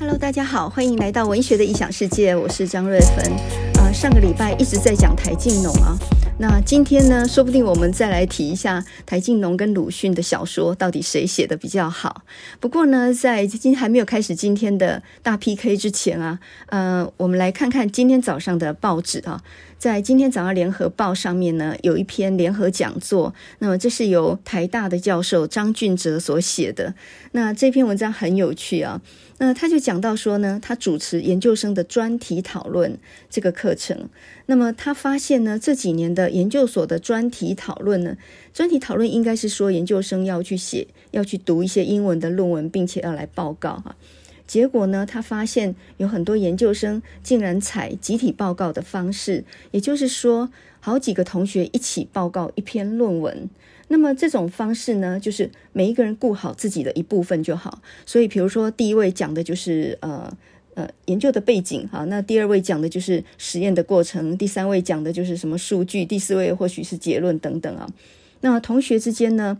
Hello，大家好，欢迎来到文学的异想世界，我是张瑞芬。呃，上个礼拜一直在讲台静农啊，那今天呢，说不定我们再来提一下台静农跟鲁迅的小说到底谁写的比较好。不过呢，在今天还没有开始今天的大 PK 之前啊，呃，我们来看看今天早上的报纸啊。在今天早上联合报上面呢，有一篇联合讲座，那么这是由台大的教授张俊哲所写的。那这篇文章很有趣啊，那他就讲到说呢，他主持研究生的专题讨论这个课程。那么他发现呢，这几年的研究所的专题讨论呢，专题讨论应该是说研究生要去写，要去读一些英文的论文，并且要来报告哈。结果呢，他发现有很多研究生竟然采集体报告的方式，也就是说，好几个同学一起报告一篇论文。那么这种方式呢，就是每一个人顾好自己的一部分就好。所以，比如说第一位讲的就是呃呃研究的背景哈，那第二位讲的就是实验的过程，第三位讲的就是什么数据，第四位或许是结论等等啊。那同学之间呢，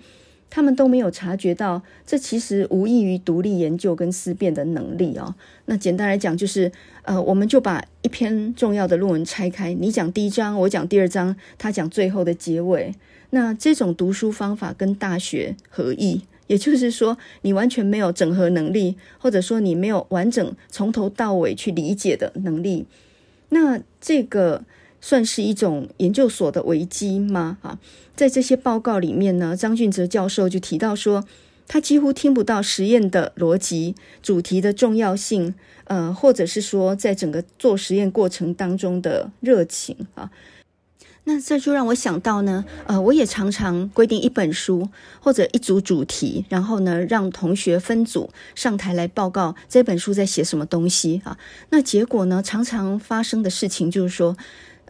他们都没有察觉到，这其实无异于独立研究跟思辨的能力哦。那简单来讲，就是呃，我们就把一篇重要的论文拆开，你讲第一章，我讲第二章，他讲最后的结尾。那这种读书方法跟大学合异，也就是说，你完全没有整合能力，或者说你没有完整从头到尾去理解的能力。那这个。算是一种研究所的危机吗？啊，在这些报告里面呢，张俊哲教授就提到说，他几乎听不到实验的逻辑、主题的重要性，呃，或者是说，在整个做实验过程当中的热情啊。那这就让我想到呢，呃，我也常常规定一本书或者一组主题，然后呢，让同学分组上台来报告这本书在写什么东西啊。那结果呢，常常发生的事情就是说。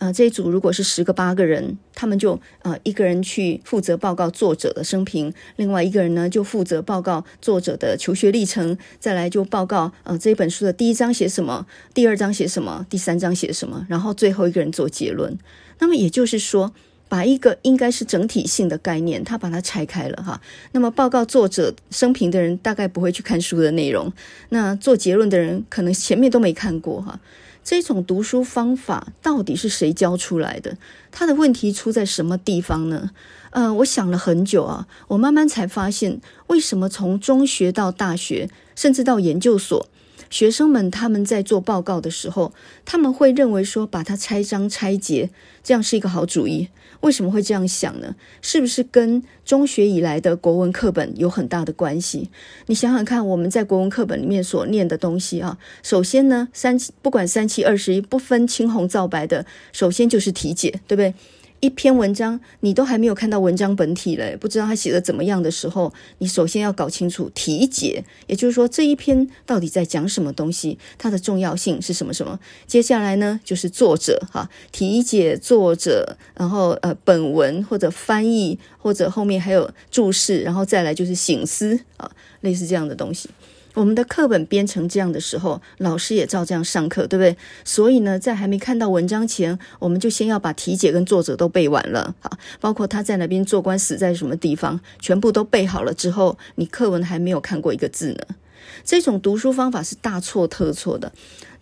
呃，这一组如果是十个八个人，他们就呃一个人去负责报告作者的生平，另外一个人呢就负责报告作者的求学历程，再来就报告呃这本书的第一章写什么，第二章写什么，第三章写什么，然后最后一个人做结论。那么也就是说，把一个应该是整体性的概念，他把它拆开了哈。那么报告作者生平的人大概不会去看书的内容，那做结论的人可能前面都没看过哈。这种读书方法到底是谁教出来的？他的问题出在什么地方呢？呃，我想了很久啊，我慢慢才发现，为什么从中学到大学，甚至到研究所，学生们他们在做报告的时候，他们会认为说把它拆章拆节，这样是一个好主意。为什么会这样想呢？是不是跟中学以来的国文课本有很大的关系？你想想看，我们在国文课本里面所念的东西啊，首先呢，三不管三七二十一，不分青红皂白的，首先就是题解，对不对？一篇文章，你都还没有看到文章本体嘞，不知道他写的怎么样的时候，你首先要搞清楚题解，也就是说这一篇到底在讲什么东西，它的重要性是什么什么。接下来呢，就是作者哈，题解作者，然后呃本文或者翻译或者后面还有注释，然后再来就是醒思啊，类似这样的东西。我们的课本编成这样的时候，老师也照这样上课，对不对？所以呢，在还没看到文章前，我们就先要把题解跟作者都背完了，好，包括他在哪边做官，死在什么地方，全部都背好了之后，你课文还没有看过一个字呢。这种读书方法是大错特错的。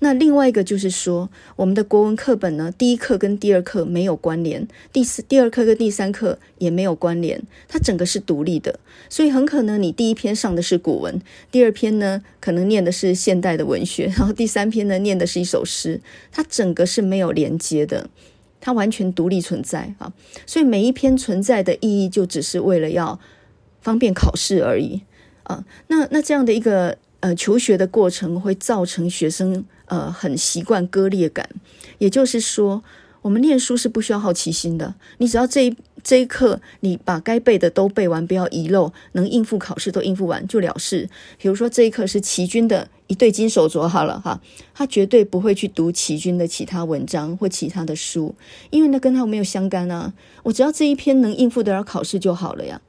那另外一个就是说，我们的国文课本呢，第一课跟第二课没有关联，第四、第二课跟第三课也没有关联，它整个是独立的。所以很可能你第一篇上的是古文，第二篇呢可能念的是现代的文学，然后第三篇呢念的是一首诗，它整个是没有连接的，它完全独立存在啊。所以每一篇存在的意义就只是为了要方便考试而已啊。那那这样的一个呃求学的过程会造成学生。呃，很习惯割裂感，也就是说，我们念书是不需要好奇心的。你只要这一这一课，你把该背的都背完，不要遗漏，能应付考试都应付完就了事。比如说这一课是齐军的一对金手镯，好了哈，他绝对不会去读齐军的其他文章或其他的书，因为那跟他没有相干啊。我只要这一篇能应付得了考试就好了呀。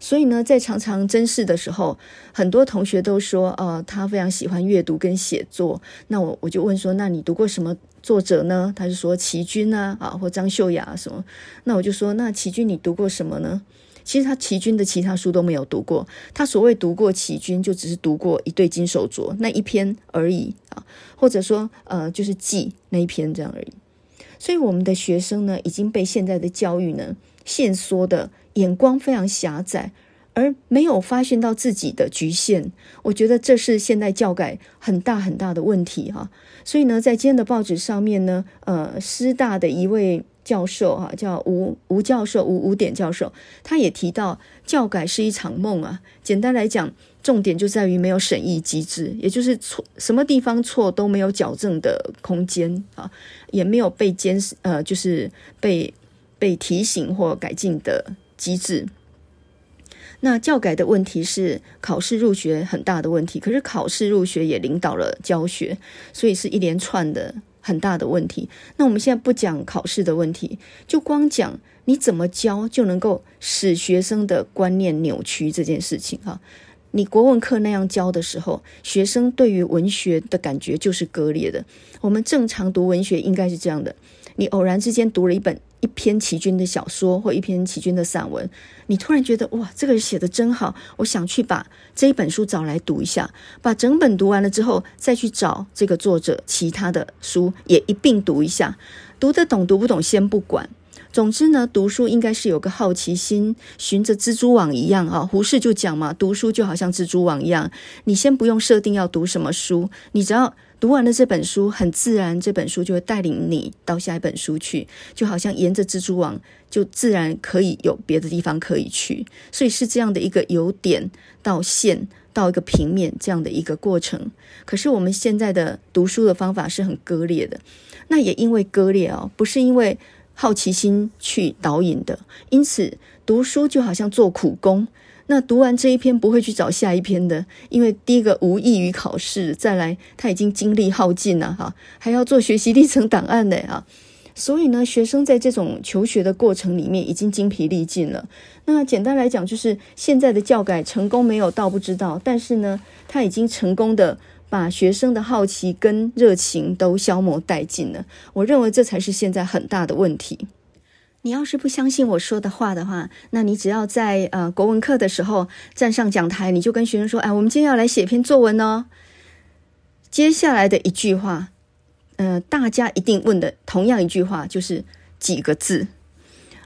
所以呢，在常常甄试的时候，很多同学都说，呃，他非常喜欢阅读跟写作。那我我就问说，那你读过什么作者呢？他就说齐君啊，啊，或张秀雅什么。那我就说，那齐君你读过什么呢？其实他齐军的其他书都没有读过。他所谓读过齐军，就只是读过一对金手镯那一篇而已啊，或者说呃，就是记那一篇这样而已。所以我们的学生呢，已经被现在的教育呢限缩的眼光非常狭窄。而没有发现到自己的局限，我觉得这是现代教改很大很大的问题哈。所以呢，在今天的报纸上面呢，呃，师大的一位教授哈，叫吴吴教授吴吴典教授，他也提到教改是一场梦啊。简单来讲，重点就在于没有审议机制，也就是错什么地方错都没有矫正的空间啊，也没有被监视呃，就是被被提醒或改进的机制。那教改的问题是考试入学很大的问题，可是考试入学也领导了教学，所以是一连串的很大的问题。那我们现在不讲考试的问题，就光讲你怎么教就能够使学生的观念扭曲这件事情哈。你国文课那样教的时候，学生对于文学的感觉就是割裂的。我们正常读文学应该是这样的，你偶然之间读了一本。一篇齐军的小说或一篇齐军的散文，你突然觉得哇，这个人写得真好，我想去把这一本书找来读一下。把整本读完了之后，再去找这个作者其他的书也一并读一下。读得懂读不懂先不管，总之呢，读书应该是有个好奇心，循着蜘蛛网一样啊。胡适就讲嘛，读书就好像蜘蛛网一样，你先不用设定要读什么书，你只要。读完了这本书，很自然，这本书就会带领你到下一本书去，就好像沿着蜘蛛网，就自然可以有别的地方可以去。所以是这样的一个由点到线到一个平面这样的一个过程。可是我们现在的读书的方法是很割裂的，那也因为割裂哦，不是因为好奇心去导引的，因此读书就好像做苦工。那读完这一篇不会去找下一篇的，因为第一个无异于考试，再来他已经精力耗尽了哈，还要做学习历程档案的啊，所以呢，学生在这种求学的过程里面已经精疲力尽了。那简单来讲，就是现在的教改成功没有倒不知道，但是呢，他已经成功的把学生的好奇跟热情都消磨殆尽了。我认为这才是现在很大的问题。你要是不相信我说的话的话，那你只要在呃国文课的时候站上讲台，你就跟学生说：“哎，我们今天要来写篇作文哦。”接下来的一句话，呃，大家一定问的同样一句话就是几个字。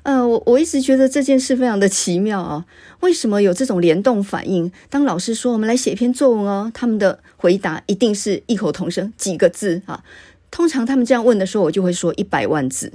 呃，我我一直觉得这件事非常的奇妙啊，为什么有这种联动反应？当老师说我们来写一篇作文哦，他们的回答一定是异口同声几个字啊。通常他们这样问的时候，我就会说一百万字。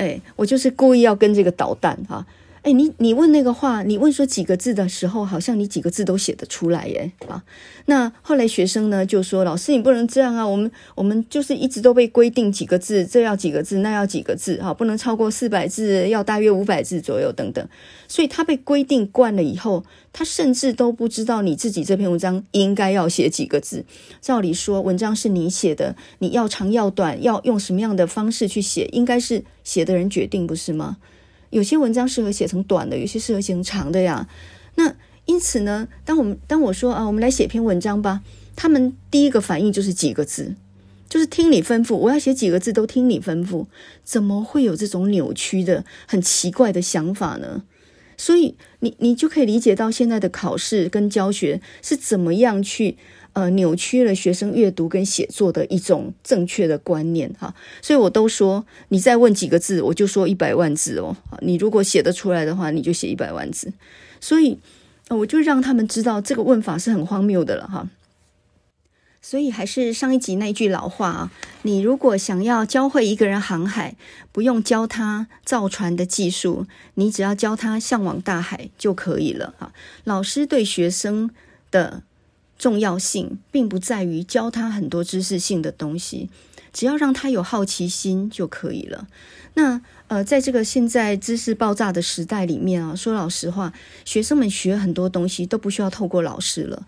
哎，我就是故意要跟这个捣蛋哈。哎，你你问那个话，你问说几个字的时候，好像你几个字都写得出来耶啊。那后来学生呢就说：“老师，你不能这样啊！我们我们就是一直都被规定几个字，这要几个字，那要几个字，哈，不能超过四百字，要大约五百字左右等等。所以他被规定惯了以后，他甚至都不知道你自己这篇文章应该要写几个字。照理说，文章是你写的，你要长要短，要用什么样的方式去写，应该是写的人决定，不是吗？”有些文章适合写成短的，有些适合写成长的呀。那因此呢，当我们当我说啊，我们来写篇文章吧，他们第一个反应就是几个字，就是听你吩咐，我要写几个字都听你吩咐。怎么会有这种扭曲的、很奇怪的想法呢？所以你你就可以理解到现在的考试跟教学是怎么样去。呃，扭曲了学生阅读跟写作的一种正确的观念哈，所以我都说，你再问几个字，我就说一百万字哦。你如果写得出来的话，你就写一百万字。所以，我就让他们知道这个问法是很荒谬的了哈。所以还是上一集那句老话啊，你如果想要教会一个人航海，不用教他造船的技术，你只要教他向往大海就可以了哈。老师对学生的。重要性并不在于教他很多知识性的东西，只要让他有好奇心就可以了。那呃，在这个现在知识爆炸的时代里面啊，说老实话，学生们学很多东西都不需要透过老师了。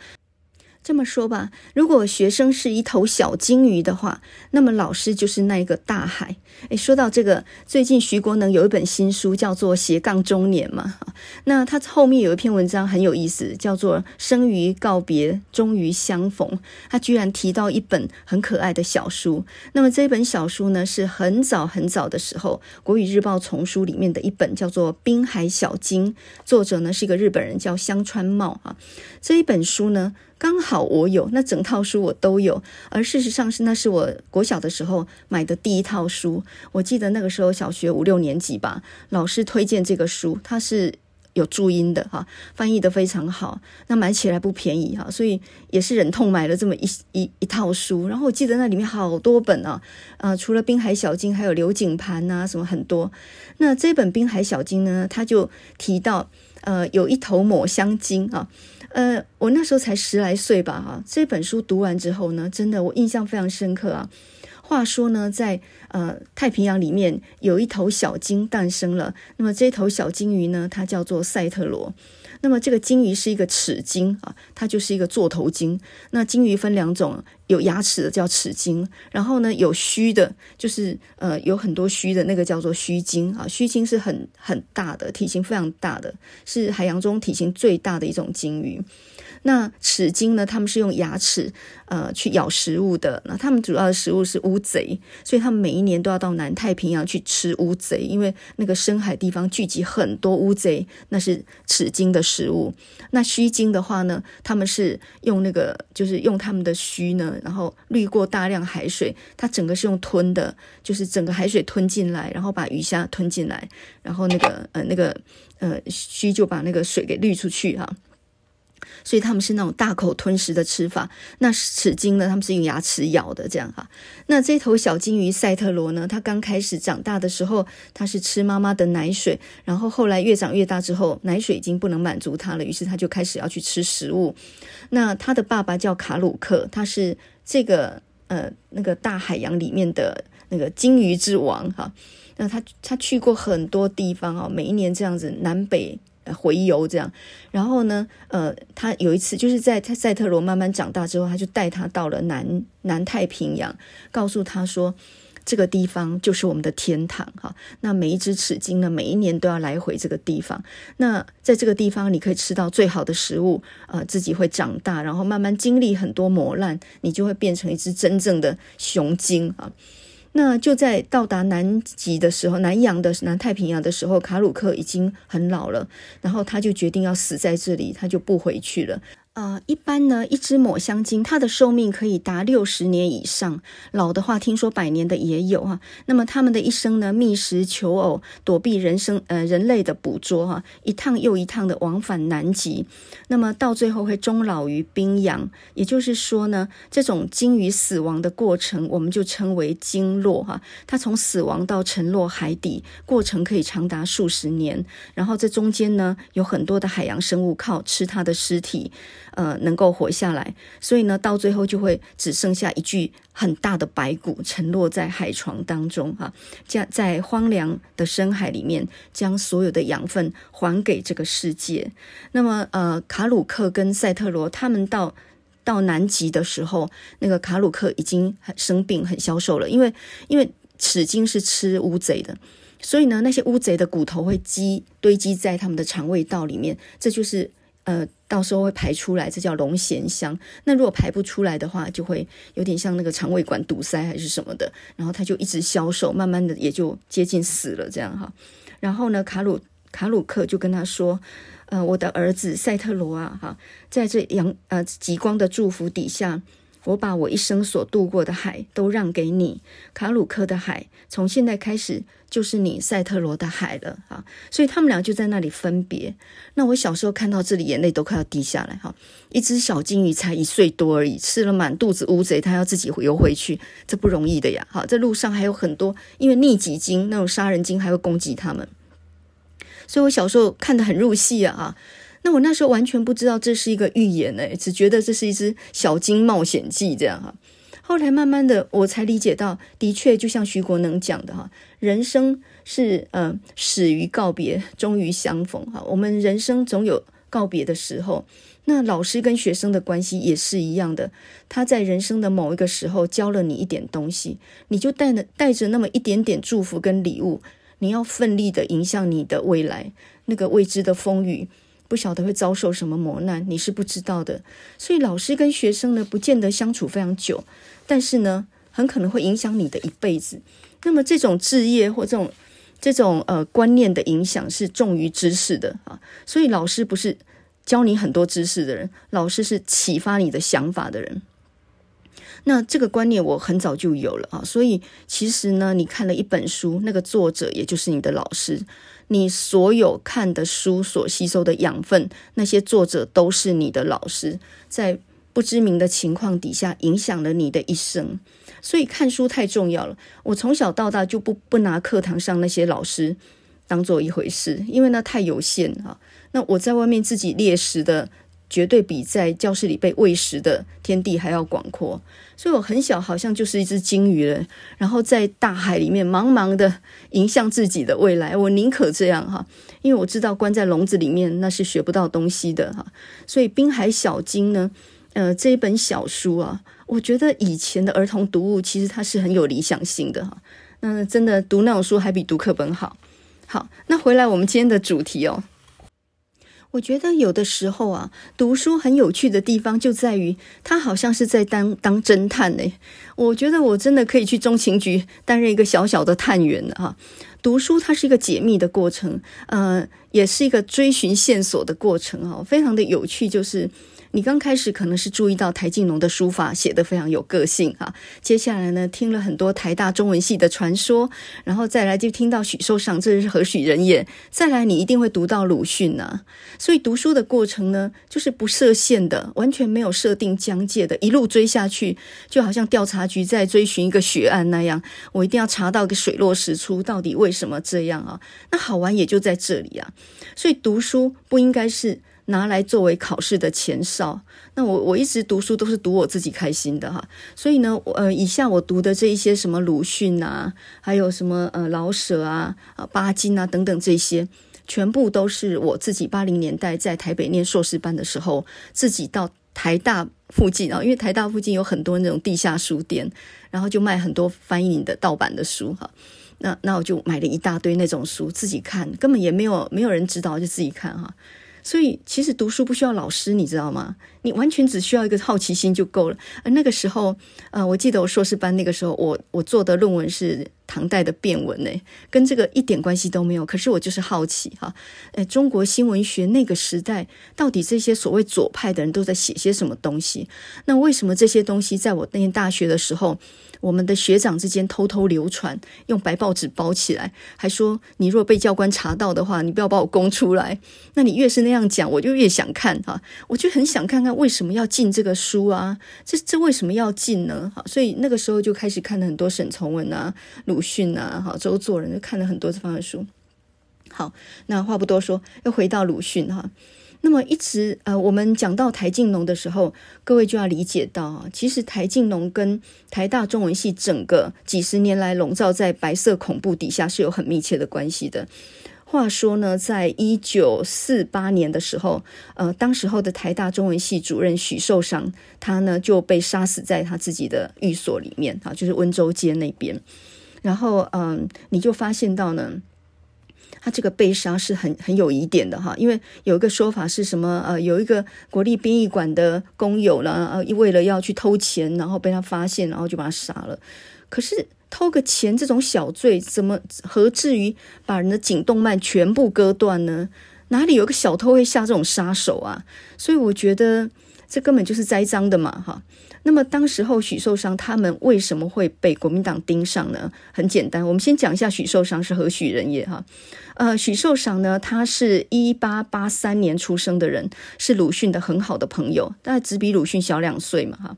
这么说吧，如果学生是一头小鲸鱼的话，那么老师就是那一个大海。诶，说到这个，最近徐国能有一本新书，叫做《斜杠中年》嘛。那他后面有一篇文章很有意思，叫做《生于告别，终于相逢》。他居然提到一本很可爱的小书。那么这本小书呢，是很早很早的时候，《国语日报》丛书里面的一本，叫做《滨海小鲸》，作者呢是一个日本人，叫香川茂啊。这一本书呢。刚好我有那整套书我都有，而事实上是那是我国小的时候买的第一套书。我记得那个时候小学五六年级吧，老师推荐这个书，它是有注音的哈，翻译得非常好。那买起来不便宜哈，所以也是忍痛买了这么一一一套书。然后我记得那里面好多本啊，呃，除了《滨海小鲸》，还有刘景盘呐，什么很多。那这本《滨海小鲸》呢，他就提到呃，有一头抹香鲸啊。呃，我那时候才十来岁吧，哈，这本书读完之后呢，真的我印象非常深刻啊。话说呢，在呃太平洋里面有一头小鲸诞生了，那么这头小鲸鱼呢，它叫做赛特罗。那么这个鲸鱼是一个齿鲸啊，它就是一个座头鲸。那鲸鱼分两种，有牙齿的叫齿鲸，然后呢有须的，就是呃有很多须的那个叫做须鲸啊。须鲸是很很大的，体型非常大的，是海洋中体型最大的一种鲸鱼。那齿鲸呢？他们是用牙齿呃去咬食物的。那他们主要的食物是乌贼，所以他们每一年都要到南太平洋去吃乌贼，因为那个深海地方聚集很多乌贼，那是齿鲸的食物。那须鲸的话呢，他们是用那个就是用他们的须呢，然后滤过大量海水，它整个是用吞的，就是整个海水吞进来，然后把鱼虾吞进来，然后那个呃那个呃须就把那个水给滤出去哈。所以他们是那种大口吞食的吃法。那齿鲸呢？他们是用牙齿咬的，这样哈。那这头小鲸鱼赛特罗呢？它刚开始长大的时候，它是吃妈妈的奶水，然后后来越长越大之后，奶水已经不能满足它了，于是它就开始要去吃食物。那它的爸爸叫卡鲁克，他是这个呃那个大海洋里面的那个鲸鱼之王哈。那他他去过很多地方啊，每一年这样子南北。回游这样，然后呢，呃，他有一次就是在他赛特罗慢慢长大之后，他就带他到了南南太平洋，告诉他说，这个地方就是我们的天堂哈。那每一只齿鲸呢，每一年都要来回这个地方。那在这个地方，你可以吃到最好的食物，呃，自己会长大，然后慢慢经历很多磨难，你就会变成一只真正的雄鲸啊。那就在到达南极的时候，南洋的南太平洋的时候，卡鲁克已经很老了，然后他就决定要死在这里，他就不回去了。呃，一般呢，一只抹香鲸，它的寿命可以达六十年以上，老的话听说百年的也有哈。那么他们的一生呢，觅食求偶，躲避人生呃人类的捕捉哈，一趟又一趟的往返南极，那么到最后会终老于冰洋。也就是说呢，这种鲸鱼死亡的过程，我们就称为鲸落哈。它从死亡到沉落海底，过程可以长达数十年。然后这中间呢，有很多的海洋生物靠吃它的尸体。呃，能够活下来，所以呢，到最后就会只剩下一具很大的白骨沉落在海床当中，哈，将在荒凉的深海里面，将所有的养分还给这个世界。那么，呃，卡鲁克跟赛特罗他们到到南极的时候，那个卡鲁克已经很生病，很消瘦了，因为因为齿鲸是吃乌贼的，所以呢，那些乌贼的骨头会积堆积在他们的肠胃道里面，这就是。呃，到时候会排出来，这叫龙涎香。那如果排不出来的话，就会有点像那个肠胃管堵塞还是什么的，然后他就一直消瘦，慢慢的也就接近死了这样哈。然后呢，卡鲁卡鲁克就跟他说：“呃，我的儿子赛特罗啊，哈，在这阳呃极光的祝福底下。”我把我一生所渡过的海都让给你，卡鲁克的海，从现在开始就是你赛特罗的海了啊！所以他们俩就在那里分别。那我小时候看到这里，眼泪都快要滴下来哈！一只小鲸鱼才一岁多而已，吃了满肚子乌贼，它要自己游回去，这不容易的呀！哈，这路上还有很多，因为逆戟鲸那种杀人鲸还会攻击他们，所以我小时候看得很入戏啊！那我那时候完全不知道这是一个寓言诶，只觉得这是一只小金冒险记这样哈。后来慢慢的我才理解到，的确就像徐国能讲的哈，人生是呃始于告别，终于相逢哈。我们人生总有告别的时候。那老师跟学生的关系也是一样的，他在人生的某一个时候教了你一点东西，你就带着带着那么一点点祝福跟礼物，你要奋力的迎向你的未来，那个未知的风雨，不晓得会遭受什么磨难，你是不知道的。所以老师跟学生呢，不见得相处非常久，但是呢，很可能会影响你的一辈子。那么这种置业或这种这种呃观念的影响是重于知识的啊，所以老师不是。教你很多知识的人，老师是启发你的想法的人。那这个观念我很早就有了啊，所以其实呢，你看了一本书，那个作者也就是你的老师，你所有看的书所吸收的养分，那些作者都是你的老师，在不知名的情况底下影响了你的一生。所以看书太重要了。我从小到大就不不拿课堂上那些老师当做一回事，因为那太有限了。那我在外面自己猎食的，绝对比在教室里被喂食的天地还要广阔。所以我很小，好像就是一只鲸鱼了，然后在大海里面茫茫的迎向自己的未来。我宁可这样哈，因为我知道关在笼子里面那是学不到东西的哈。所以《滨海小鲸》呢，呃，这一本小书啊，我觉得以前的儿童读物其实它是很有理想性的哈。那真的读那种书还比读课本好。好，那回来我们今天的主题哦。我觉得有的时候啊，读书很有趣的地方就在于，它好像是在当当侦探呢。我觉得我真的可以去中情局担任一个小小的探员了哈。读书它是一个解密的过程，呃，也是一个追寻线索的过程哈，非常的有趣，就是。你刚开始可能是注意到台静农的书法写得非常有个性哈，接下来呢，听了很多台大中文系的传说，然后再来就听到许寿裳，这是何许人也？再来你一定会读到鲁迅呐，所以读书的过程呢，就是不设限的，完全没有设定疆界的，一路追下去，就好像调查局在追寻一个血案那样，我一定要查到个水落石出，到底为什么这样啊？那好玩也就在这里啊，所以读书不应该是。拿来作为考试的前哨，那我我一直读书都是读我自己开心的哈，所以呢，呃，以下我读的这一些什么鲁迅啊，还有什么呃老舍啊、啊巴金啊等等这些，全部都是我自己八零年代在台北念硕士班的时候，自己到台大附近啊，因为台大附近有很多那种地下书店，然后就卖很多翻译的盗版的书哈，那那我就买了一大堆那种书自己看，根本也没有没有人指导，就自己看哈。所以，其实读书不需要老师，你知道吗？你完全只需要一个好奇心就够了。而那个时候，呃，我记得我硕士班那个时候，我我做的论文是唐代的变文，呢，跟这个一点关系都没有。可是我就是好奇哈，中国新文学那个时代，到底这些所谓左派的人都在写些什么东西？那为什么这些东西在我念大学的时候，我们的学长之间偷偷流传，用白报纸包起来，还说你若被教官查到的话，你不要把我供出来。那你越是那样讲，我就越想看哈，我就很想看看为什么要禁这个书啊？这这为什么要禁呢？好，所以那个时候就开始看了很多沈从文啊、鲁迅啊、好周作人，就看了很多这方面的书。好，那话不多说，又回到鲁迅哈。那么一直呃，我们讲到台静农的时候，各位就要理解到啊，其实台静农跟台大中文系整个几十年来笼罩在白色恐怖底下是有很密切的关系的。话说呢，在一九四八年的时候，呃，当时候的台大中文系主任许寿裳，他呢就被杀死在他自己的寓所里面啊，就是温州街那边。然后嗯、你就发现到呢。他这个被杀是很很有疑点的哈，因为有一个说法是什么？呃，有一个国立殡仪馆的工友呢，呃，为了要去偷钱，然后被他发现，然后就把他杀了。可是偷个钱这种小罪，怎么何至于把人的颈动脉全部割断呢？哪里有个小偷会下这种杀手啊？所以我觉得这根本就是栽赃的嘛，哈。那么当时候许寿裳他们为什么会被国民党盯上呢？很简单，我们先讲一下许寿裳是何许人也哈。呃，许寿裳呢，他是一八八三年出生的人，是鲁迅的很好的朋友，大概只比鲁迅小两岁嘛哈。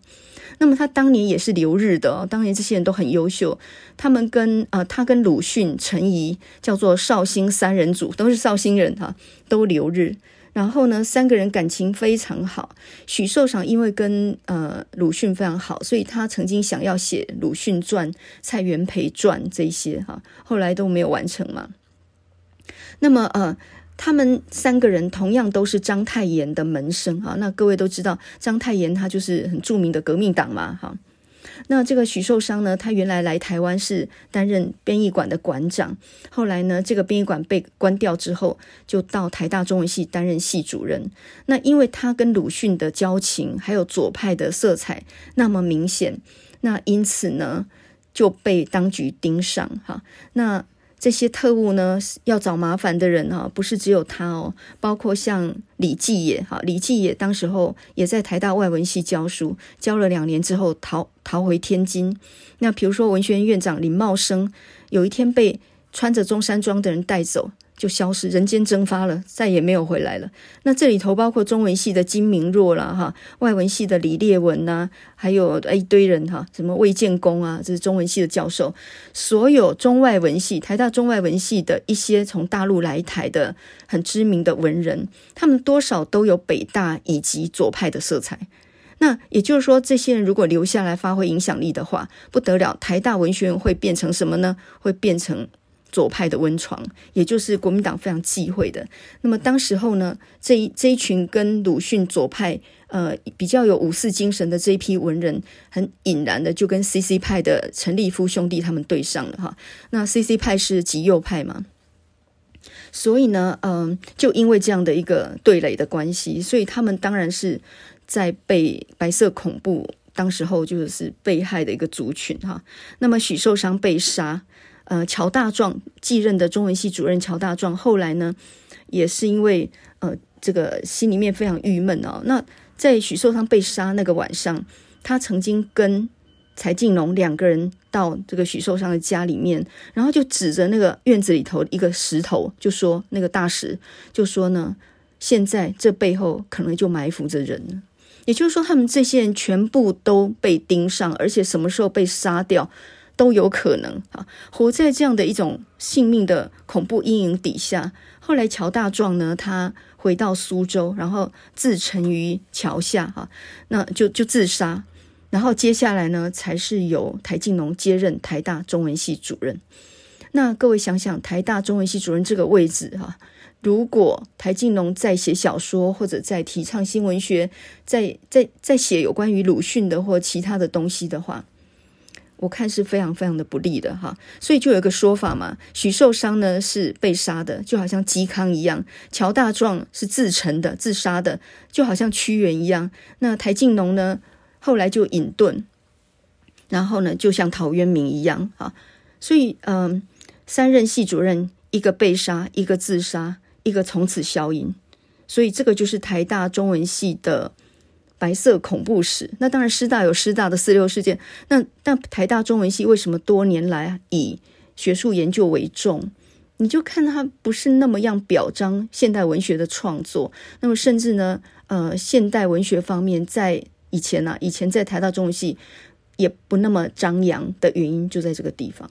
那么他当年也是留日的，当年这些人都很优秀，他们跟呃他跟鲁迅、陈颐叫做绍兴三人组，都是绍兴人哈，都留日。然后呢，三个人感情非常好。许寿裳因为跟呃鲁迅非常好，所以他曾经想要写鲁迅传、蔡元培传这些哈，后来都没有完成嘛。那么呃他们三个人同样都是章太炎的门生啊。那各位都知道，章太炎他就是很著名的革命党嘛，哈。那这个许寿裳呢，他原来来台湾是担任编译馆的馆长，后来呢，这个编译馆被关掉之后，就到台大中文系担任系主任。那因为他跟鲁迅的交情，还有左派的色彩那么明显，那因此呢，就被当局盯上哈。那这些特务呢，要找麻烦的人哈，不是只有他哦，包括像李继也哈，李继也当时候也在台大外文系教书，教了两年之后逃逃回天津。那比如说文学院院长林茂生，有一天被穿着中山装的人带走。就消失，人间蒸发了，再也没有回来了。那这里头包括中文系的金明若啦，哈，外文系的李烈文呐，还有一堆人哈，什么魏建功啊，这是中文系的教授。所有中外文系，台大中外文系的一些从大陆来台的很知名的文人，他们多少都有北大以及左派的色彩。那也就是说，这些人如果留下来发挥影响力的话，不得了，台大文学院会变成什么呢？会变成。左派的温床，也就是国民党非常忌讳的。那么当时候呢，这一这一群跟鲁迅左派呃比较有五四精神的这一批文人，很引然的就跟 CC 派的陈立夫兄弟他们对上了哈。那 CC 派是极右派嘛，所以呢，嗯、就因为这样的一个对垒的关系，所以他们当然是在被白色恐怖当时候就是被害的一个族群哈。那么许寿裳被杀。呃，乔大壮继任的中文系主任乔大壮，后来呢，也是因为呃，这个心里面非常郁闷哦。那在许寿裳被杀那个晚上，他曾经跟柴进龙两个人到这个许寿裳的家里面，然后就指着那个院子里头一个石头，就说那个大石，就说呢，现在这背后可能就埋伏着人。也就是说，他们这些人全部都被盯上，而且什么时候被杀掉？都有可能啊！活在这样的一种性命的恐怖阴影底下。后来乔大壮呢，他回到苏州，然后自沉于桥下，哈，那就就自杀。然后接下来呢，才是由台静农接任台大中文系主任。那各位想想，台大中文系主任这个位置，哈，如果台静农在写小说，或者在提倡新文学，在在在写有关于鲁迅的或其他的东西的话。我看是非常非常的不利的哈，所以就有一个说法嘛，许寿裳呢是被杀的，就好像嵇康一样；乔大壮是自沉的、自杀的，就好像屈原一样。那台静农呢，后来就隐遁，然后呢，就像陶渊明一样啊。所以，嗯、三任系主任，一个被杀，一个自杀，一个从此消隐。所以，这个就是台大中文系的。白色恐怖史，那当然师大有师大的四六事件。那但台大中文系为什么多年来以学术研究为重？你就看他不是那么样表彰现代文学的创作。那么甚至呢，呃，现代文学方面在以前啊，以前在台大中文系也不那么张扬的原因就在这个地方。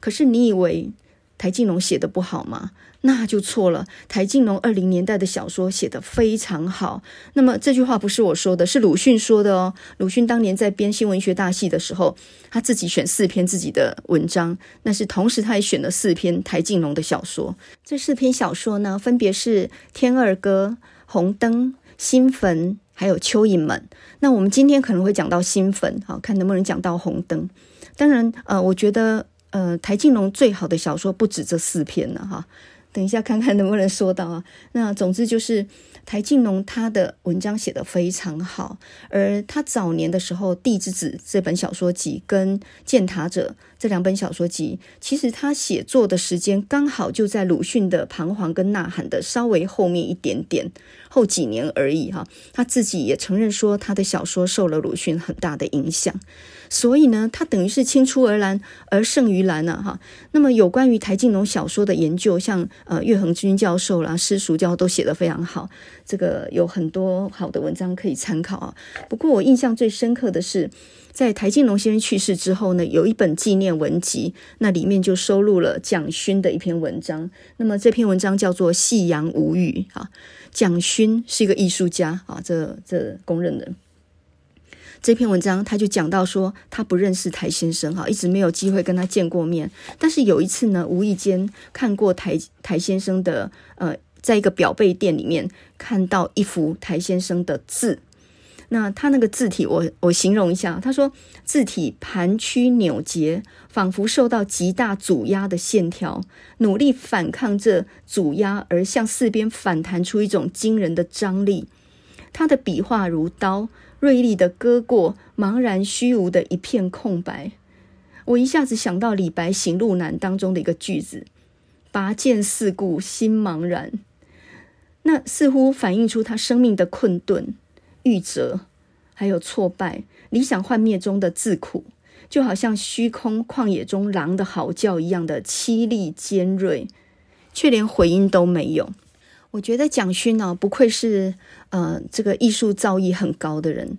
可是你以为台静农写的不好吗？那就错了。台静农二零年代的小说写得非常好。那么这句话不是我说的，是鲁迅说的哦。鲁迅当年在编新文学大系的时候，他自己选四篇自己的文章，那是同时他也选了四篇台静农的小说。这四篇小说呢，分别是《天二歌》《红灯》《新坟》还有《蚯蚓们》。那我们今天可能会讲到《新坟》，好，看能不能讲到《红灯》。当然，呃，我觉得，呃，台静农最好的小说不止这四篇了，哈。等一下，看看能不能说到啊。那总之就是台静农他的文章写得非常好，而他早年的时候，《地之子》这本小说集跟《践踏者》这两本小说集，其实他写作的时间刚好就在鲁迅的《彷徨》跟《呐喊》的稍微后面一点点，后几年而已哈。他自己也承认说，他的小说受了鲁迅很大的影响。所以呢，他等于是青出于蓝而胜于蓝了哈。那么有关于台静农小说的研究，像呃岳恒君教授啦、施淑娇都写得非常好，这个有很多好的文章可以参考啊。不过我印象最深刻的是，在台静农先生去世之后呢，有一本纪念文集，那里面就收录了蒋勋的一篇文章。那么这篇文章叫做《夕阳无语》啊。蒋勋是一个艺术家啊，这这公认的。这篇文章，他就讲到说，他不认识台先生哈，一直没有机会跟他见过面。但是有一次呢，无意间看过台台先生的呃在一个表背店里面看到一幅台先生的字。那他那个字体我，我我形容一下，他说字体盘曲扭结，仿佛受到极大阻压的线条，努力反抗这阻压，而向四边反弹出一种惊人的张力。他的笔画如刀，锐利的割过茫然虚无的一片空白。我一下子想到李白《行路难》当中的一个句子：“拔剑四顾心茫然。”那似乎反映出他生命的困顿。郁折，还有挫败，理想幻灭中的自苦，就好像虚空旷野中狼的嚎叫一样的凄厉尖锐，却连回音都没有。我觉得蒋勋呢、不愧是呃这个艺术造诣很高的人。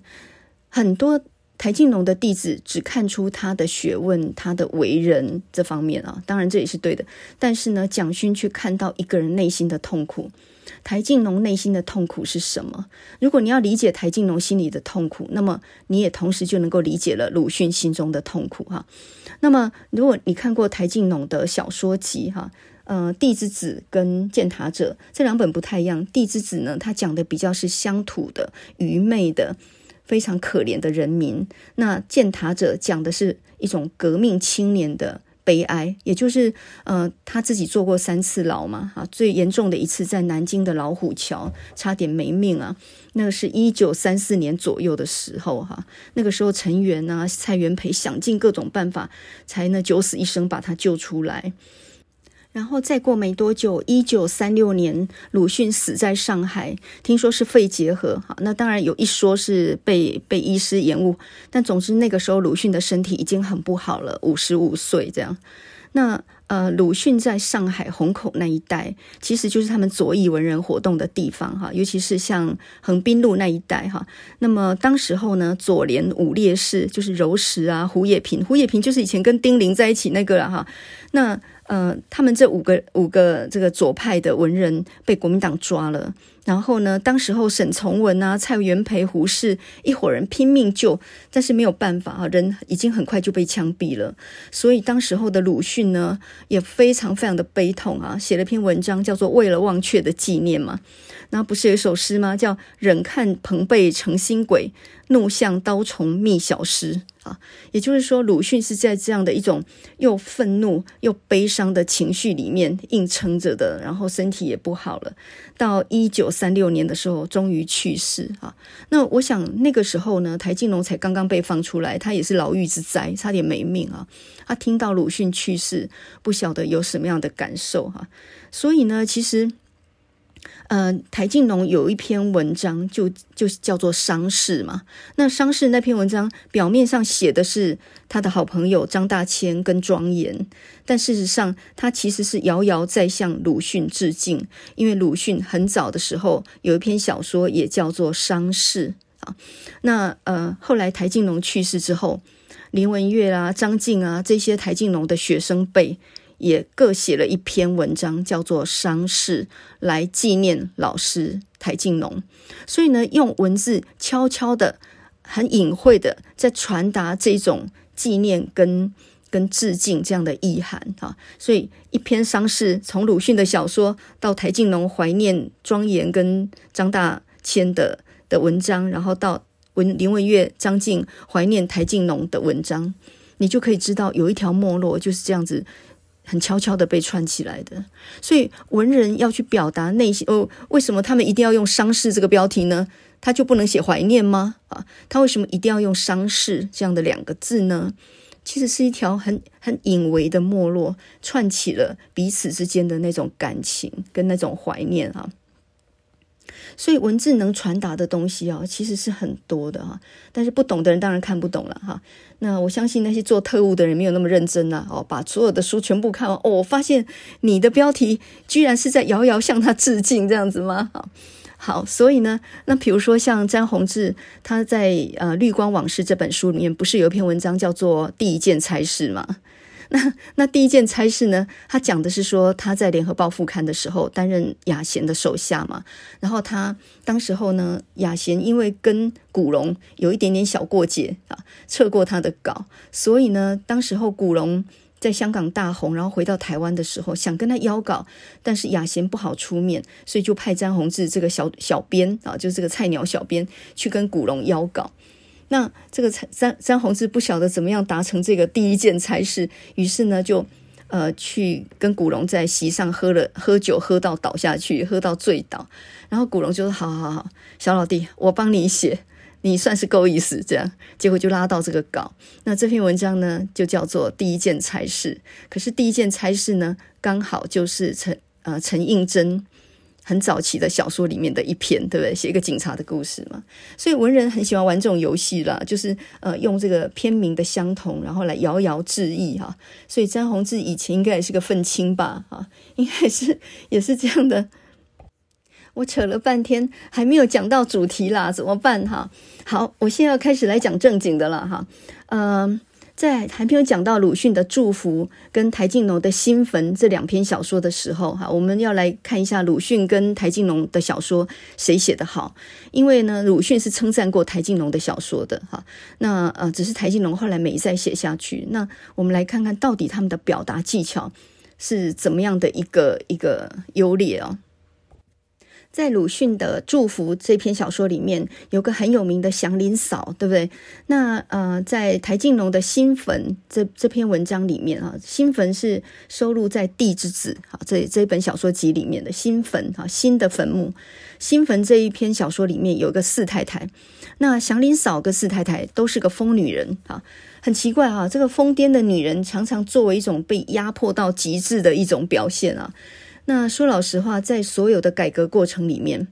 很多台静农的弟子只看出他的学问、他的为人这方面啊，当然这也是对的。但是呢，蒋勋却看到一个人内心的痛苦。台静农内心的痛苦是什么？如果你要理解台静农心里的痛苦，那么你也同时就能够理解了鲁迅心中的痛苦哈。那么，如果你看过台静农的小说集哈，呃，《地之子》跟《践塔者》这两本不太一样，《地之子》呢，它讲的比较是乡土的、愚昧的、非常可怜的人民；那《践塔者》讲的是一种革命青年的。悲哀，也就是呃，他自己坐过三次牢嘛，啊，最严重的一次在南京的老虎桥，差点没命啊。那个是一九三四年左右的时候，哈，那个时候陈元啊、蔡元培想尽各种办法，才呢九死一生把他救出来。然后再过没多久，一九三六年，鲁迅死在上海，听说是肺结核。好，那当然有一说是被被医师延误，但总之那个时候鲁迅的身体已经很不好了，五十五岁这样。那呃，鲁迅在上海虹口那一带，其实就是他们左翼文人活动的地方哈，尤其是像横滨路那一带哈。那么当时候呢，左联五烈士就是柔石啊、胡也平，胡也平就是以前跟丁玲在一起那个了哈。那呃，他们这五个五个这个左派的文人被国民党抓了，然后呢，当时候沈从文啊、蔡元培、胡适一伙人拼命救，但是没有办法啊，人已经很快就被枪毙了。所以当时候的鲁迅呢，也非常非常的悲痛啊，写了篇文章叫做《为了忘却的纪念》嘛。那不是有一首诗吗？叫“忍看朋辈成新鬼，怒向刀虫觅小尸”啊，也就是说，鲁迅是在这样的一种又愤怒又悲伤的情绪里面硬撑着的，然后身体也不好了。到一九三六年的时候，终于去世啊。那我想那个时候呢，台静农才刚刚被放出来，他也是牢狱之灾，差点没命啊。他听到鲁迅去世，不晓得有什么样的感受哈。所以呢，其实。呃，台静农有一篇文章就，就叫做《伤逝》嘛。那《伤逝》那篇文章表面上写的是他的好朋友张大千跟庄严，但事实上他其实是遥遥在向鲁迅致敬，因为鲁迅很早的时候有一篇小说也叫做《伤逝》啊。那呃，后来台静农去世之后，林文月啊、张静啊这些台静农的学生辈。也各写了一篇文章，叫做《伤逝》，来纪念老师台静农。所以呢，用文字悄悄的、很隐晦的在传达这种纪念跟跟致敬这样的意涵啊。所以一篇《伤逝》，从鲁迅的小说到台静农怀念庄严跟张大千的的文章，然后到文林文月、张静怀念台静农的文章，你就可以知道有一条脉络就是这样子。很悄悄的被串起来的，所以文人要去表达内心哦，为什么他们一定要用“伤逝”这个标题呢？他就不能写怀念吗？啊，他为什么一定要用“伤逝”这样的两个字呢？其实是一条很很隐微的没落，串起了彼此之间的那种感情跟那种怀念啊。所以文字能传达的东西啊，其实是很多的哈。但是不懂的人当然看不懂了哈。那我相信那些做特务的人没有那么认真呐哦，把所有的书全部看完哦。我发现你的标题居然是在遥遥向他致敬这样子吗？好，好，所以呢，那比如说像詹宏志，他在呃《绿光往事》这本书里面，不是有一篇文章叫做《第一件差事》吗？那那第一件差事呢？他讲的是说他在联合报副刊的时候担任雅贤的手下嘛，然后他当时候呢，雅贤因为跟古龙有一点点小过节啊，撤过他的稿，所以呢，当时候古龙在香港大红，然后回到台湾的时候，想跟他邀稿，但是雅贤不好出面，所以就派詹宏志这个小小编啊，就是这个菜鸟小编去跟古龙邀稿。那这个詹詹宏志不晓得怎么样达成这个第一件差事，于是呢就。呃，去跟古龙在席上喝了喝酒，喝到倒下去，喝到醉倒。然后古龙就说：“好好好，小老弟，我帮你写，你算是够意思。”这样，结果就拉到这个稿。那这篇文章呢，就叫做《第一件差事》。可是第一件差事呢，刚好就是陈呃陈映真。很早期的小说里面的一篇，对不对？写一个警察的故事嘛，所以文人很喜欢玩这种游戏啦，就是呃用这个片名的相同，然后来遥遥致意哈。所以詹宏志以前应该也是个愤青吧？哈，应该是也是这样的。我扯了半天，还没有讲到主题啦，怎么办哈？好，我现在要开始来讲正经的了哈。嗯。在还没有讲到鲁迅的《祝福》跟台静农的《新坟》这两篇小说的时候，哈，我们要来看一下鲁迅跟台静农的小说谁写得好。因为呢，鲁迅是称赞过台静农的小说的，哈。那呃，只是台静农后来没再写下去。那我们来看看到底他们的表达技巧是怎么样的一个一个优劣哦。在鲁迅的《祝福》这篇小说里面，有个很有名的祥林嫂，对不对？那呃，在台静农的《新坟》这这篇文章里面啊，《新坟》是收录在《地之子》啊这这本小说集里面的《新坟》啊，新的坟墓，《新坟》这一篇小说里面有个四太太，那祥林嫂跟四太太都是个疯女人啊，很奇怪啊，这个疯癫的女人常常作为一种被压迫到极致的一种表现啊。那说老实话，在所有的改革过程里面，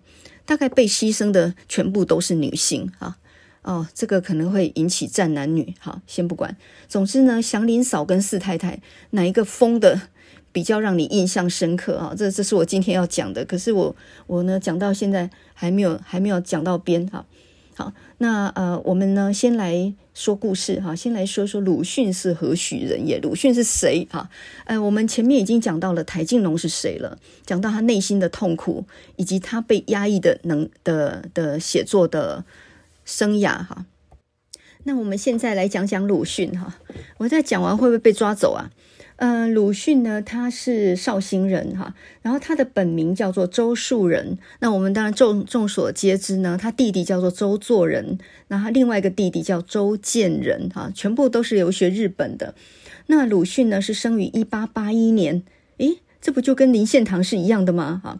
大概被牺牲的全部都是女性啊。哦，这个可能会引起战男女。好，先不管。总之呢，祥林嫂跟四太太哪一个疯的比较让你印象深刻啊？这这是我今天要讲的。可是我我呢讲到现在还没有还没有讲到边哈。好，那呃，我们呢先来说故事哈，先来说说鲁迅是何许人也？鲁迅是谁哈？哎，我们前面已经讲到了台静农是谁了，讲到他内心的痛苦，以及他被压抑的能的的写作的生涯哈。那我们现在来讲讲鲁迅哈。我在讲完会不会被抓走啊？呃，鲁迅呢，他是绍兴人哈，然后他的本名叫做周树人。那我们当然众众所皆知呢，他弟弟叫做周作人，那他另外一个弟弟叫周建人哈，全部都是留学日本的。那鲁迅呢，是生于一八八一年，诶，这不就跟林献堂是一样的吗？哈，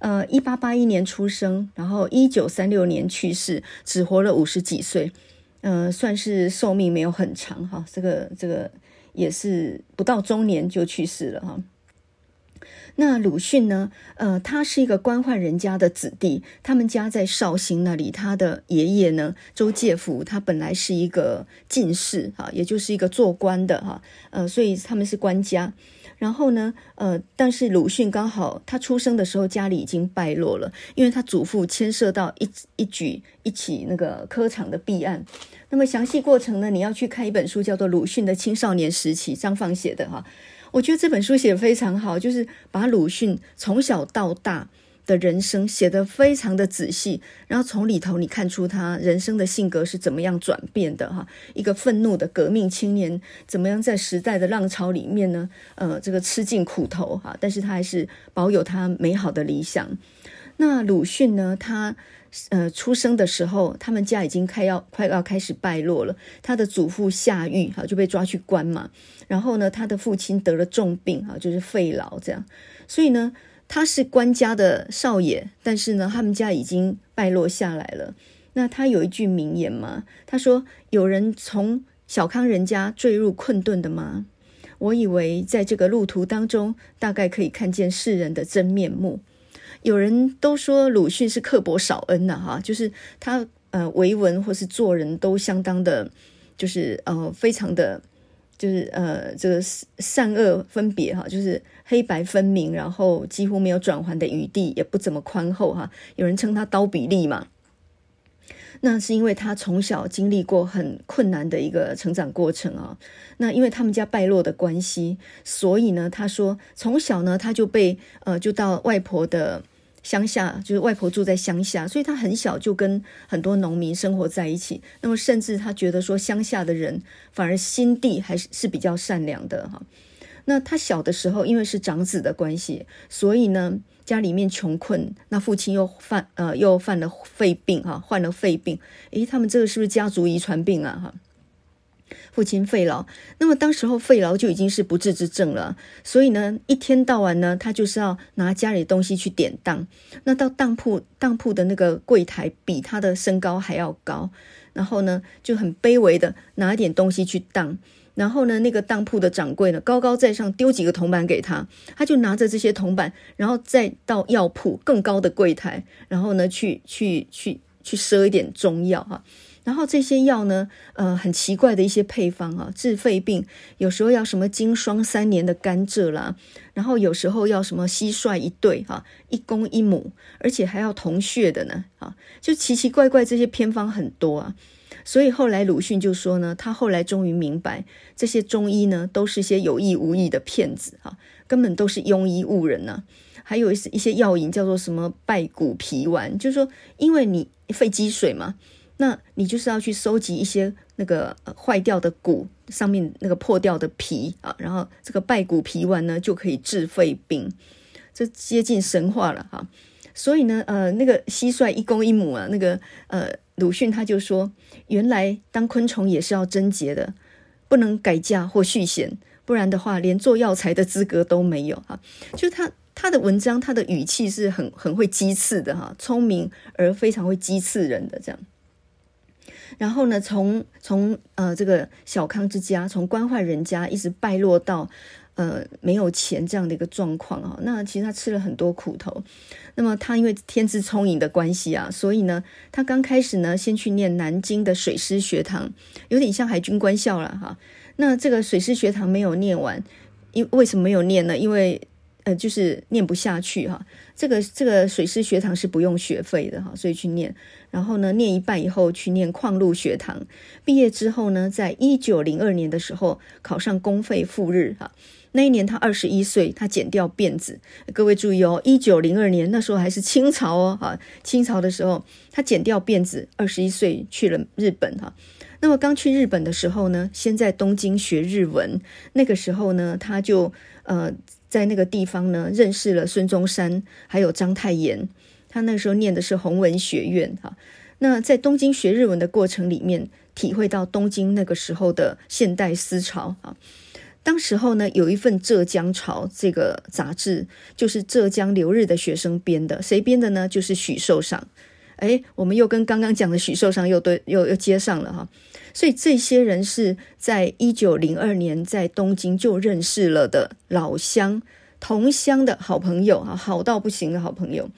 呃，一八八一年出生，然后一九三六年去世，只活了五十几岁，呃，算是寿命没有很长哈。这个这个。也是不到中年就去世了哈。那鲁迅呢？呃，他是一个官宦人家的子弟，他们家在绍兴那里。他的爷爷呢，周介甫，他本来是一个进士哈，也就是一个做官的哈。呃，所以他们是官家。然后呢，呃，但是鲁迅刚好他出生的时候家里已经败落了，因为他祖父牵涉到一一举一起那个科场的弊案。那么详细过程呢，你要去看一本书，叫做《鲁迅的青少年时期》，张放写的哈。我觉得这本书写得非常好，就是把鲁迅从小到大的人生写得非常的仔细，然后从里头你看出他人生的性格是怎么样转变的哈。一个愤怒的革命青年，怎么样在时代的浪潮里面呢？呃，这个吃尽苦头哈，但是他还是保有他美好的理想。那鲁迅呢，他。呃，出生的时候，他们家已经快要快要开始败落了。他的祖父下狱，哈，就被抓去关嘛。然后呢，他的父亲得了重病，哈，就是肺痨这样。所以呢，他是官家的少爷，但是呢，他们家已经败落下来了。那他有一句名言嘛，他说：“有人从小康人家坠入困顿的吗？我以为在这个路途当中，大概可以看见世人的真面目。”有人都说鲁迅是刻薄少恩呐，哈，就是他呃为文或是做人都相当的，就是呃非常的，就是呃这个善恶分别哈，就是黑白分明，然后几乎没有转圜的余地，也不怎么宽厚哈。有人称他刀比利嘛，那是因为他从小经历过很困难的一个成长过程啊。那因为他们家败落的关系，所以呢，他说从小呢他就被呃就到外婆的。乡下就是外婆住在乡下，所以他很小就跟很多农民生活在一起。那么甚至他觉得说乡下的人反而心地还是是比较善良的哈。那他小的时候，因为是长子的关系，所以呢，家里面穷困，那父亲又犯呃又犯了肺病哈，患了肺病。诶，他们这个是不是家族遗传病啊？哈，父亲肺痨，那么当时候肺痨就已经是不治之症了，所以呢，一天到晚呢，他就是要拿家里的东西去典当，那到当铺当铺的那个柜台比他的身高还要高，然后呢，就很卑微的拿一点东西去当。然后呢，那个当铺的掌柜呢，高高在上丢几个铜板给他，他就拿着这些铜板，然后再到药铺更高的柜台，然后呢，去去去去赊一点中药哈。然后这些药呢，呃，很奇怪的一些配方啊，治肺病，有时候要什么经霜三年的甘蔗啦，然后有时候要什么蟋蟀一对哈，一公一母，而且还要同穴的呢啊，就奇奇怪怪这些偏方很多啊。所以后来鲁迅就说呢，他后来终于明白，这些中医呢都是些有意无意的骗子啊，根本都是庸医误人呐。还有一些一些药引叫做什么败骨皮丸，就是说，因为你肺积水嘛，那你就是要去收集一些那个坏掉的骨上面那个破掉的皮啊，然后这个败骨皮丸呢就可以治肺病，这接近神话了哈。所以呢，呃，那个蟋蟀一公一母啊，那个呃。鲁迅他就说：“原来当昆虫也是要贞洁的，不能改嫁或续弦，不然的话，连做药材的资格都没有哈。就他他的文章，他的语气是很很会讥刺的哈，聪明而非常会讥刺人的这样。然后呢，从从呃这个小康之家，从官宦人家一直败落到。”呃，没有钱这样的一个状况啊，那其实他吃了很多苦头。那么他因为天资聪颖的关系啊，所以呢，他刚开始呢，先去念南京的水师学堂，有点像海军官校了哈。那这个水师学堂没有念完，因为什么没有念呢？因为就是念不下去哈。这个这个水师学堂是不用学费的哈，所以去念。然后呢，念一半以后去念矿路学堂，毕业之后呢，在一九零二年的时候考上公费赴日哈。那一年他二十一岁，他剪掉辫子。各位注意哦，一九零二年那时候还是清朝哦，哈，清朝的时候他剪掉辫子，二十一岁去了日本哈。那么刚去日本的时候呢，先在东京学日文。那个时候呢，他就呃在那个地方呢认识了孙中山，还有章太炎。他那个时候念的是弘文学院哈。那在东京学日文的过程里面，体会到东京那个时候的现代思潮啊。当时候呢，有一份《浙江潮》这个杂志，就是浙江留日的学生编的。谁编的呢？就是许寿裳。哎，我们又跟刚刚讲的许寿裳又对又又接上了哈。所以这些人是在一九零二年在东京就认识了的老乡、同乡的好朋友哈，好到不行的好朋友。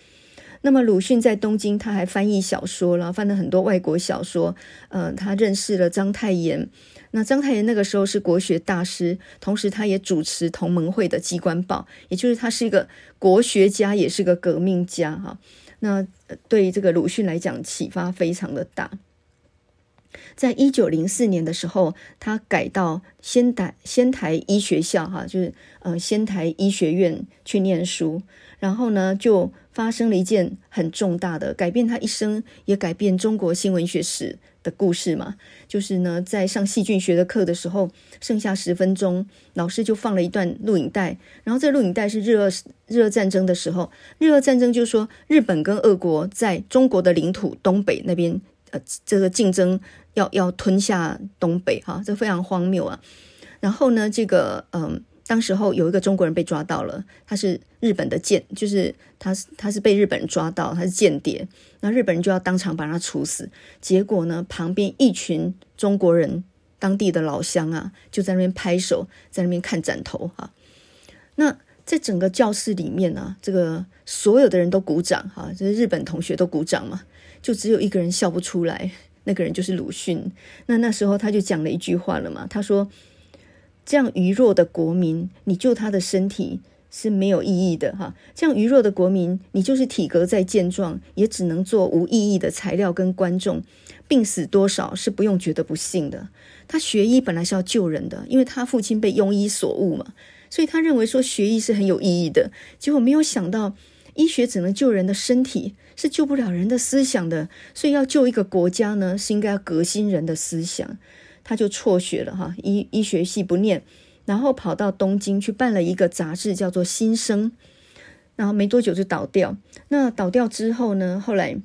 那么鲁迅在东京，他还翻译小说了，翻了很多外国小说。呃，他认识了章太炎。那章太炎那个时候是国学大师，同时他也主持同盟会的机关报，也就是他是一个国学家，也是个革命家哈。那对这个鲁迅来讲启发非常的大。在一九零四年的时候，他改到仙台仙台医学校哈，就是呃仙台医学院去念书，然后呢就发生了一件很重大的改变，他一生也改变中国新文学史的故事嘛，就是呢，在上细菌学的课的时候，剩下十分钟，老师就放了一段录影带，然后这录影带是日俄日俄战争的时候，日俄战争就是说日本跟俄国在中国的领土东北那边，呃，这个竞争要要吞下东北哈，这非常荒谬啊。然后呢，这个嗯。当时候有一个中国人被抓到了，他是日本的间，就是他是他是被日本人抓到，他是间谍，那日本人就要当场把他处死。结果呢，旁边一群中国人，当地的老乡啊，就在那边拍手，在那边看斩头哈。那在整个教室里面呢，这个所有的人都鼓掌哈，就是日本同学都鼓掌嘛，就只有一个人笑不出来，那个人就是鲁迅。那那时候他就讲了一句话了嘛，他说。这样愚弱的国民，你救他的身体是没有意义的哈。这样愚弱的国民，你就是体格再健壮，也只能做无意义的材料跟观众。病死多少是不用觉得不幸的。他学医本来是要救人的，因为他父亲被庸医所误嘛，所以他认为说学医是很有意义的。结果没有想到，医学只能救人的身体，是救不了人的思想的。所以要救一个国家呢，是应该要革新人的思想。他就辍学了哈，医医学系不念，然后跑到东京去办了一个杂志，叫做《新生》，然后没多久就倒掉。那倒掉之后呢，后来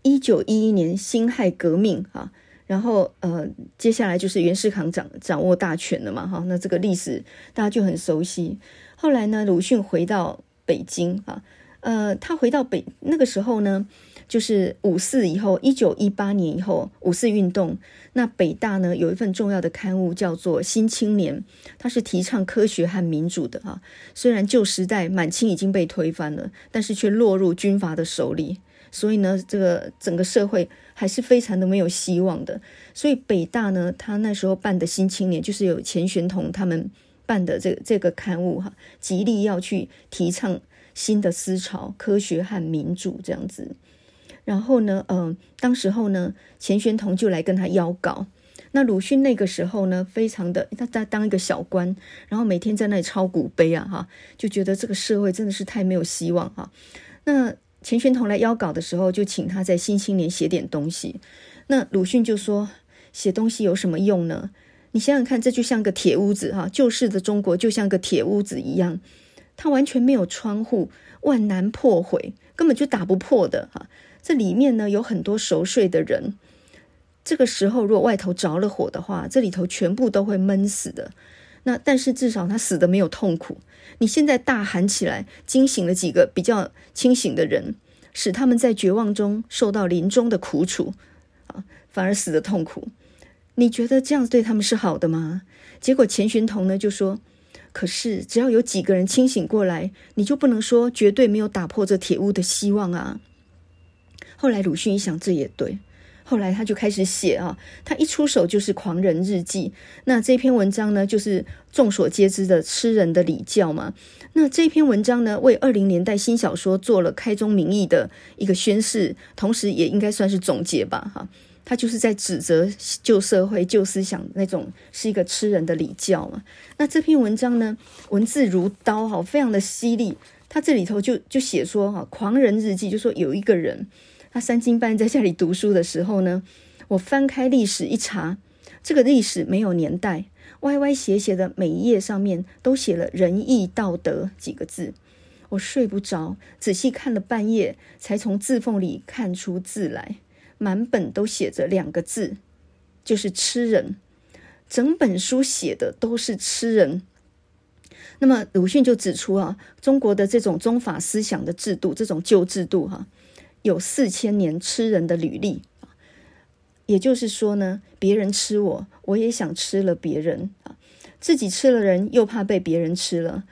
一九一一年辛亥革命啊，然后呃，接下来就是袁世凯掌掌握大权了嘛，哈，那这个历史大家就很熟悉。后来呢，鲁迅回到北京啊，呃，他回到北那个时候呢。就是五四以后，一九一八年以后，五四运动，那北大呢有一份重要的刊物叫做《新青年》，它是提倡科学和民主的哈。虽然旧时代满清已经被推翻了，但是却落入军阀的手里，所以呢，这个整个社会还是非常的没有希望的。所以北大呢，他那时候办的《新青年》，就是有钱玄同他们办的这个这个刊物哈，极力要去提倡新的思潮、科学和民主这样子。然后呢，嗯、呃，当时候呢，钱玄同就来跟他邀稿。那鲁迅那个时候呢，非常的他他当一个小官，然后每天在那里抄古碑啊，哈，就觉得这个社会真的是太没有希望哈。那钱玄同来邀稿的时候，就请他在《新青年》写点东西。那鲁迅就说：“写东西有什么用呢？你想想看，这就像个铁屋子哈，旧式的中国就像个铁屋子一样，它完全没有窗户，万难破毁，根本就打不破的哈。”这里面呢，有很多熟睡的人，这个时候如果外头着了火的话，这里头全部都会闷死的。那但是至少他死的没有痛苦。你现在大喊起来，惊醒了几个比较清醒的人，使他们在绝望中受到临终的苦楚啊，反而死的痛苦。你觉得这样子对他们是好的吗？结果钱玄同呢就说：“可是只要有几个人清醒过来，你就不能说绝对没有打破这铁屋的希望啊。”后来鲁迅一想，这也对。后来他就开始写啊，他一出手就是《狂人日记》。那这篇文章呢，就是众所皆知的吃人的礼教嘛。那这篇文章呢，为二零年代新小说做了开宗明义的一个宣示，同时也应该算是总结吧。哈，他就是在指责旧社会、旧思想那种是一个吃人的礼教嘛。那这篇文章呢，文字如刀，哈，非常的犀利。他这里头就就写说，哈，《狂人日记》就说有一个人。他三更半夜在家里读书的时候呢，我翻开历史一查，这个历史没有年代，歪歪斜斜的每一页上面都写了仁义道德几个字。我睡不着，仔细看了半夜，才从字缝里看出字来。满本都写着两个字，就是吃人。整本书写的都是吃人。那么鲁迅就指出啊，中国的这种宗法思想的制度，这种旧制度哈、有四千年吃人的履历，也就是说呢，别人吃我，我也想吃了别人啊，自己吃了人，又怕被别人吃了。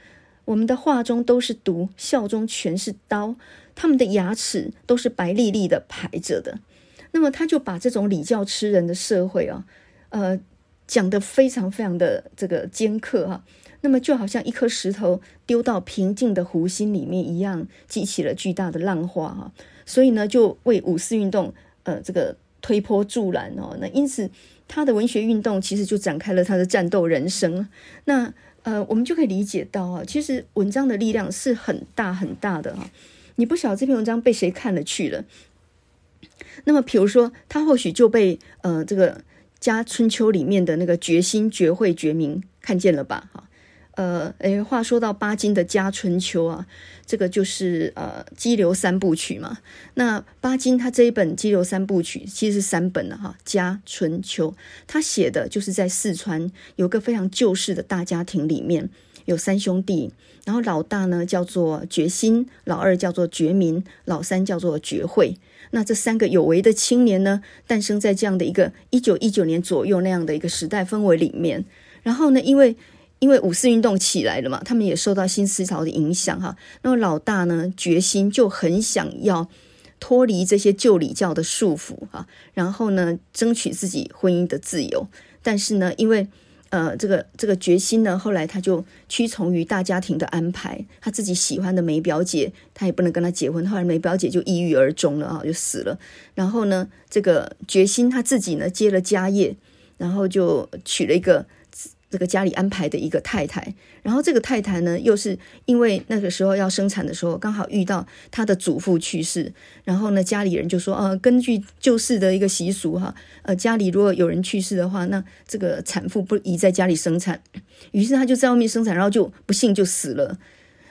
我们的话中都是毒，笑中全是刀，他们的牙齿都是白丽丽的排着的。那么他就把这种礼教吃人的社会啊，呃，讲得非常非常的这个尖刻哈。那么就好像一颗石头丢到平静的湖心里面一样，激起了巨大的浪花哈。所以呢，就为五四运动，呃，这个推波助澜哦。那因此，他的文学运动其实就展开了他的战斗人生。那呃，我们就可以理解到啊，其实文章的力量是很大很大的哈。你不晓得这篇文章被谁看了去了。那么，比如说，他或许就被呃这个《家春秋》里面的那个决心、绝慧、绝明看见了吧？哈。呃，诶，话说到巴金的《家春秋》啊，这个就是呃《激流三部曲》嘛。那巴金他这一本《激流三部曲》其实是三本的哈，《家春秋》他写的就是在四川有个非常旧式的大家庭里面，有三兄弟，然后老大呢叫做觉心，老二叫做觉民，老三叫做觉慧。那这三个有为的青年呢，诞生在这样的一个一九一九年左右那样的一个时代氛围里面。然后呢，因为因为五四运动起来了嘛，他们也受到新思潮的影响哈。那么老大呢，决心就很想要脱离这些旧礼教的束缚哈，然后呢，争取自己婚姻的自由。但是呢，因为呃，这个这个决心呢，后来他就屈从于大家庭的安排，他自己喜欢的梅表姐，他也不能跟他结婚。后来梅表姐就抑郁而终了啊，就死了。然后呢，这个决心他自己呢接了家业，然后就娶了一个。这个家里安排的一个太太，然后这个太太呢，又是因为那个时候要生产的时候，刚好遇到她的祖父去世，然后呢，家里人就说，呃，根据旧式的一个习俗哈，呃，家里如果有人去世的话，那这个产妇不宜在家里生产，于是她就在外面生产，然后就不幸就死了。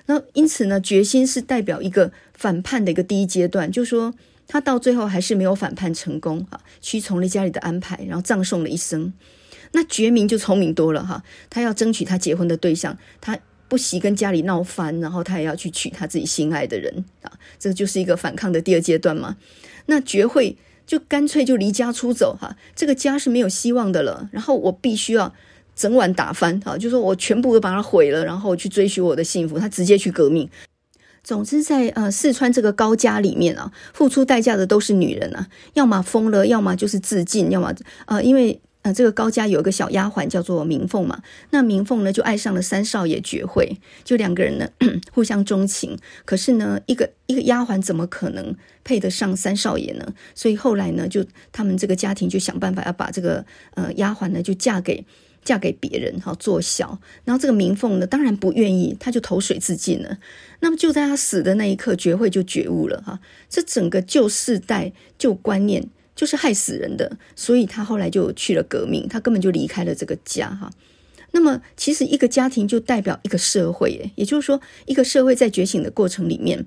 那因此呢，决心是代表一个反叛的一个第一阶段，就说她到最后还是没有反叛成功啊，屈从了家里的安排，然后葬送了一生。那觉明就聪明多了哈，他要争取他结婚的对象，他不惜跟家里闹翻，然后他也要去娶他自己心爱的人啊，这就是一个反抗的第二阶段嘛。那觉惠就干脆就离家出走哈，这个家是没有希望的了，然后我必须要整碗打翻啊，就说我全部都把它毁了，然后去追寻我的幸福，他直接去革命。总之在，在呃四川这个高家里面啊，付出代价的都是女人啊，要么疯了，要么就是自尽，要么呃因为。呃，这个高家有一个小丫鬟叫做明凤嘛，那明凤呢就爱上了三少爷觉慧，就两个人呢 互相钟情。可是呢，一个一个丫鬟怎么可能配得上三少爷呢？所以后来呢，就他们这个家庭就想办法要把这个呃丫鬟呢就嫁给嫁给别人好做小。然后这个明凤呢当然不愿意，他就投水自尽了。那么就在他死的那一刻，觉慧就觉悟了哈，这整个旧世代旧观念。就是害死人的，所以他后来就去了革命，他根本就离开了这个家哈。那么，其实一个家庭就代表一个社会，也就是说，一个社会在觉醒的过程里面，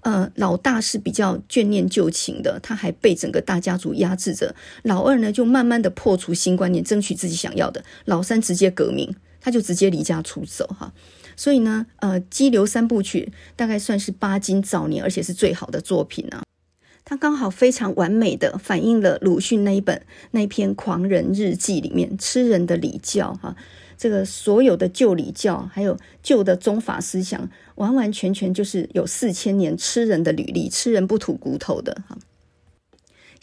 呃，老大是比较眷念旧情的，他还被整个大家族压制着；老二呢，就慢慢的破除新观念，争取自己想要的；老三直接革命，他就直接离家出走哈。所以呢，呃，激流三部曲大概算是巴金早年，而且是最好的作品呢。他刚好非常完美的反映了鲁迅那一本那一篇《狂人日记》里面吃人的礼教哈，这个所有的旧礼教还有旧的宗法思想，完完全全就是有四千年吃人的履历，吃人不吐骨头的哈。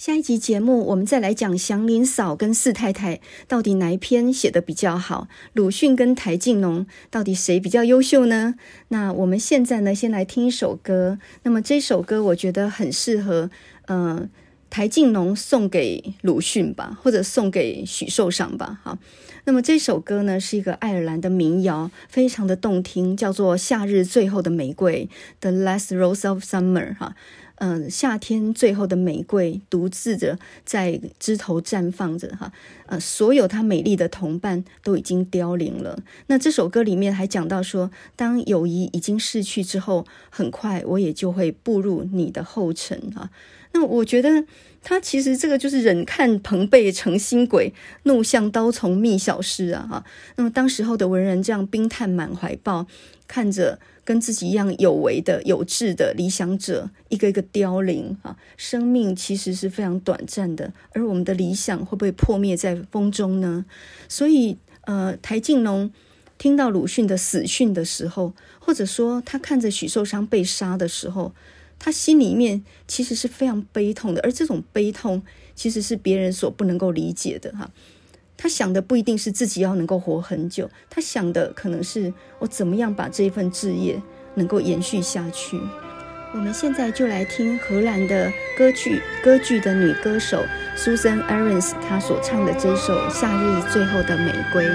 下一集节目，我们再来讲祥林嫂跟四太太到底哪一篇写得比较好？鲁迅跟台静农到底谁比较优秀呢？那我们现在呢，先来听一首歌。那么这首歌我觉得很适合，嗯、呃，台静农送给鲁迅吧，或者送给许寿裳吧。好，那么这首歌呢是一个爱尔兰的民谣，非常的动听，叫做《夏日最后的玫瑰》（The Last Rose of Summer） 哈。嗯，夏天最后的玫瑰独自的在枝头绽放着哈，呃，所有它美丽的同伴都已经凋零了。那这首歌里面还讲到说，当友谊已经逝去之后，很快我也就会步入你的后尘哈。那我觉得他其实这个就是忍看朋辈成新鬼，怒向刀丛觅小诗啊哈。那么当时候的文人这样冰炭满怀抱，看着。跟自己一样有为的、有志的理想者，一个一个凋零啊！生命其实是非常短暂的，而我们的理想会不会破灭在风中呢？所以，呃，台静农听到鲁迅的死讯的时候，或者说他看着许寿裳被杀的时候，他心里面其实是非常悲痛的，而这种悲痛其实是别人所不能够理解的哈。他想的不一定是自己要能够活很久，他想的可能是我怎么样把这一份置业能够延续下去。我们现在就来听荷兰的歌剧歌剧的女歌手 Susan Ahrens 她所唱的这首《夏日最后的玫瑰》。